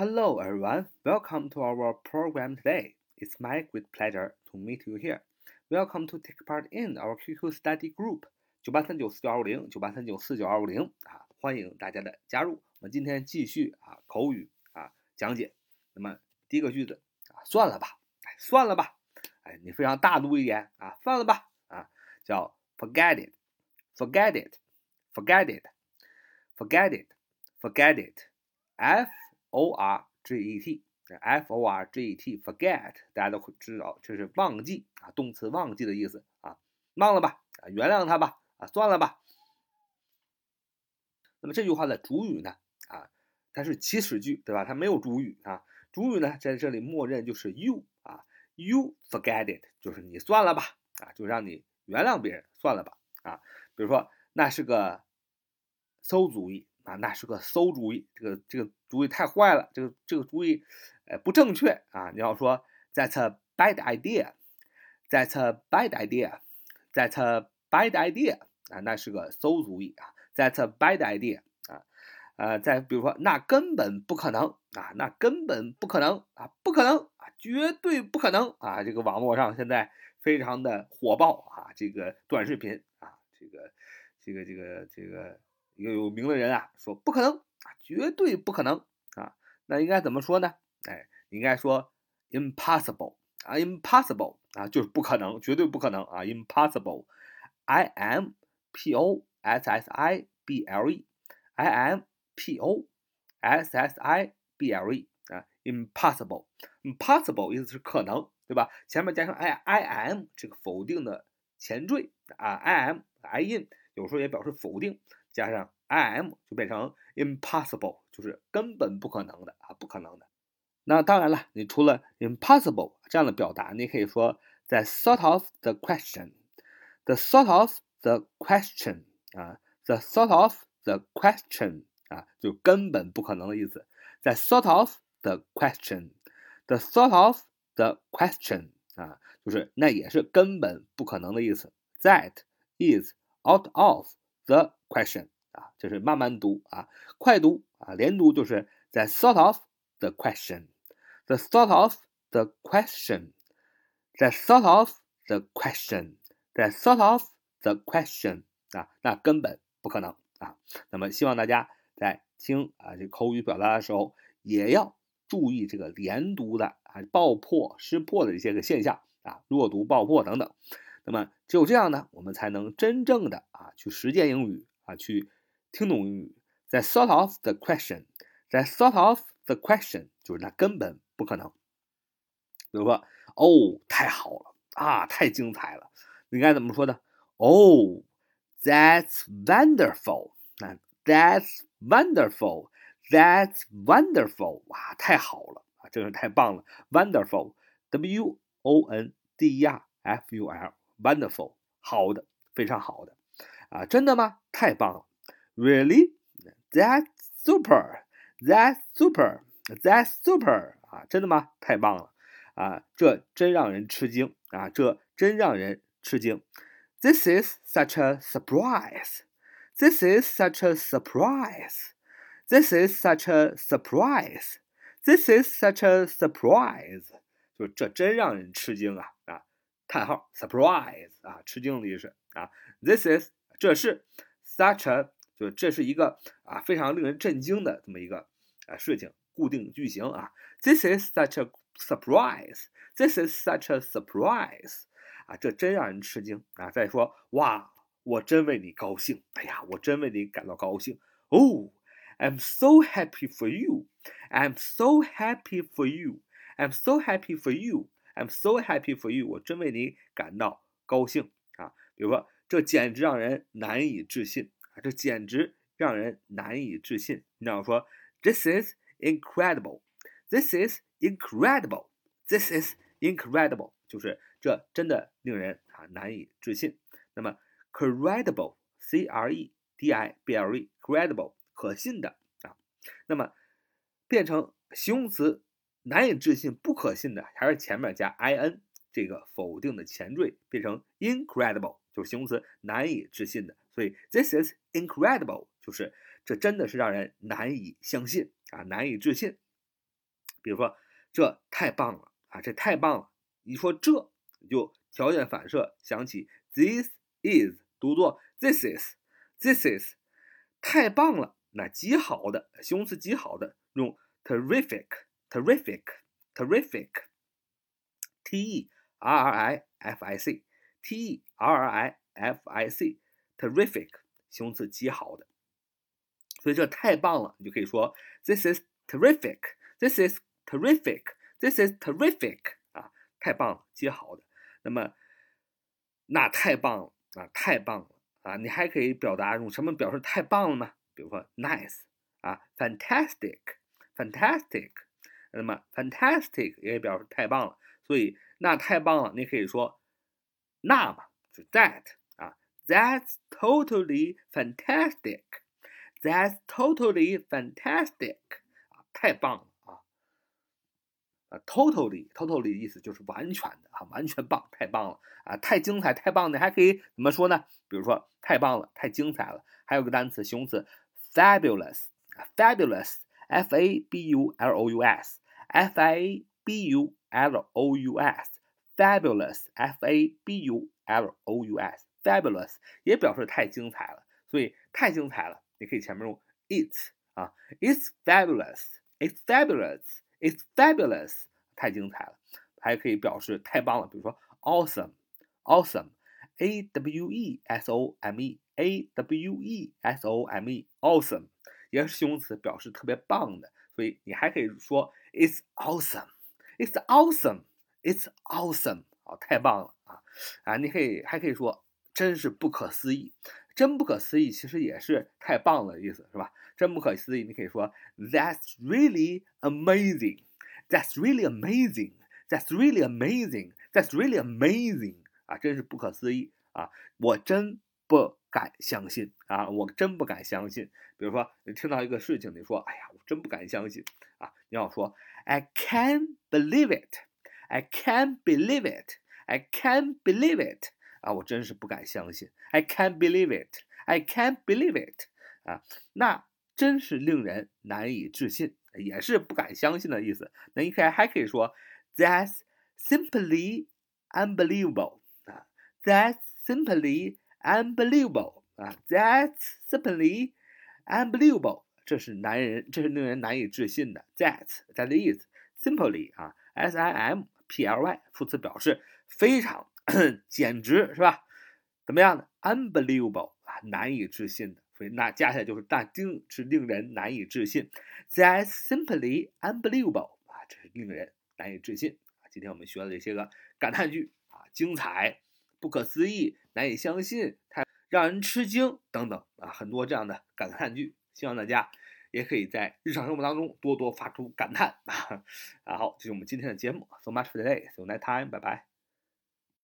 Hello, everyone. Welcome to our program today. It's my great pleasure to meet you here. Welcome to take part in our QQ study group 九八三九四九二五零九八三九四九二五零啊，欢迎大家的加入。我们今天继续啊口语啊讲解。那么第一个句子啊，算了吧，哎，算了吧，哎，你非常大度一点啊，算了吧啊，叫 forget it，forget it，forget it，forget it，forget it，f o r g e t，f o r g e t，forget，大家都会知道这是忘记啊，动词忘记的意思啊，忘了吧啊，原谅他吧。啊，算了吧。那么这句话的主语呢？啊，它是祈使句，对吧？它没有主语啊。主语呢，在这里默认就是 you 啊，you forget it，就是你算了吧啊，就让你原谅别人，算了吧啊。比如说，那是个馊主意啊，那是个馊主意，这个这个主意太坏了，这个这个主意呃不正确啊。你要说 that's a bad idea，that's a bad idea，that's a bad idea。啊，那是个馊主意啊！That's a bad idea 啊！呃，再比如说，那根本不可能啊！那根本不可能啊！不可能啊！绝对不可能啊！这个网络上现在非常的火爆啊！这个短视频啊，这个这个这个这个一个有名的人啊说不可能，绝对不可能啊！那应该怎么说呢？哎，应该说 impossible 啊，impossible 啊，就是不可能，绝对不可能啊，impossible。I m P O S S I B L E，I M P O S S I B L E 啊，impossible，impossible 意思是可能，对吧？前面加上 I I M 这个否定的前缀啊，I M I in 有时候也表示否定，加上 I M 就变成 impossible，就是根本不可能的啊，不可能的。那当然了，你除了 impossible 这样的表达，你可以说 the sort of the question，the sort of。The question 啊，the sort of the question 啊，就根本不可能的意思。在 sort of the question，the sort of the question 啊，就是那也是根本不可能的意思。That is out of the question 啊，就是慢慢读啊，快读啊，连读就是在 sort of the question，the sort of the question，the sort of the question，the sort of The question 啊，那根本不可能啊。那么希望大家在听啊这口语表达的时候，也要注意这个连读的啊爆破失破的一些个现象啊，弱读爆破等等。那么只有这样呢，我们才能真正的啊去实践英语啊，去听懂英语。在 sort of the question，在 sort of the question，就是那根本不可能。比如说，哦，太好了啊，太精彩了，应该怎么说呢？Oh, that's wonderful! That's wonderful! That's wonderful! 哇，太好了啊，真是太棒了！Wonderful, W O N D E R F U L, wonderful，好的，非常好的 啊，真的吗？太棒了！Really? That's super! That's super! That's super! 啊，真的吗？太棒了啊，这真让人吃惊啊，这真让人吃惊。This is such a surprise. This is such a surprise. This is such a surprise. This is such a surprise. 就这真让人吃惊啊啊！叹号，surprise 啊，吃惊的意思啊。This is 这是 such a 就这是一个啊非常令人震惊的这么一个啊事情，固定句型啊。This is such a surprise. This is such a surprise. 啊，这真让人吃惊啊！再说，哇，我真为你高兴，哎呀，我真为你感到高兴哦！I'm so happy for you. I'm so happy for you. I'm so happy for you. I'm so happy for you. 我真为你感到高兴啊！比如说，这简直让人难以置信啊！这简直让人难以置信。你要说，This is incredible. This is incredible. This is incredible. 就是这真的令人啊难以置信。那么，credible，c r e d i b l e，credible，可信的啊。那么变成形容词难以置信、不可信的，还是前面加 i n 这个否定的前缀，变成 incredible，就是形容词难以置信的。所以，this is incredible，就是这真的是让人难以相信啊，难以置信。比如说这太棒了啊，这太棒了。一说这就条件反射想起 this is，读作 this is，this is，太棒了，那极好的形容词极好的用 terrific，terrific，terrific，TERRIFIC。TERRIFIC T E R R I F I C, terrific，形容词极好的。所以这太棒了，你就可以说 this is terrific，this is terrific，this is terrific 啊，太棒了，极好的。那么那太棒了啊，太棒了啊！你还可以表达用什么表示太棒了呢？比如说 nice 啊，fantastic，fantastic。那么 fantastic 也表示太棒了，所以那太棒了，你可以说那嘛，就 that 啊，that's totally fantastic。That's totally fantastic 啊，太棒了啊！啊，totally，totally 意思就是完全的啊，完全棒，太棒了啊，太精彩，太棒的，还可以怎么说呢？比如说太棒了，太精彩了。还有个单词，形容词 fabulous，fabulous，f a b u l o u s，f a b u l o u s，fabulous，f a b u l o u s，fabulous 也表示太精彩了，所以太精彩了。你可以前面用 it's 啊，it's fabulous，it's fabulous，it's fabulous，太精彩了，还可以表示太棒了，比如说 awesome，awesome，a w e s o m e，a w e s o m e，awesome 也是形容词，表示特别棒的，所以你还可以说 it's awesome，it's It's awesome，啊，太棒了啊啊，你可以还可以说真是不可思议。真不可思议，其实也是太棒了的意思，是吧？真不可思议，你可以说 That's really amazing. That's really amazing. That's really amazing. That's really amazing. 啊，真是不可思议啊！我真不敢相信啊！我真不敢相信。比如说，你听到一个事情，你说：“哎呀，我真不敢相信啊！”你要说 I can't believe it. I can't believe it. I can't believe it. 啊，我真是不敢相信，I can't believe it, I can't believe it，啊，那真是令人难以置信，也是不敢相信的意思。那你可以还可以说，That's simply unbelievable，啊，That's simply unbelievable，啊，That's simply unbelievable，这是男人，这是令人难以置信的。That that is simply 啊，S I M P L Y 副词表示非常。简直是吧？怎么样呢？Unbelievable 啊，难以置信的。所以那加起来就是但丁是令人难以置信。That's simply unbelievable 啊，这是令人难以置信啊。今天我们学了这些个感叹句啊，精彩、不可思议、难以相信、太让人吃惊等等啊，很多这样的感叹句。希望大家也可以在日常生活当中多多发出感叹啊。然后这是我们今天的节目。So much for today. See you next time. 拜拜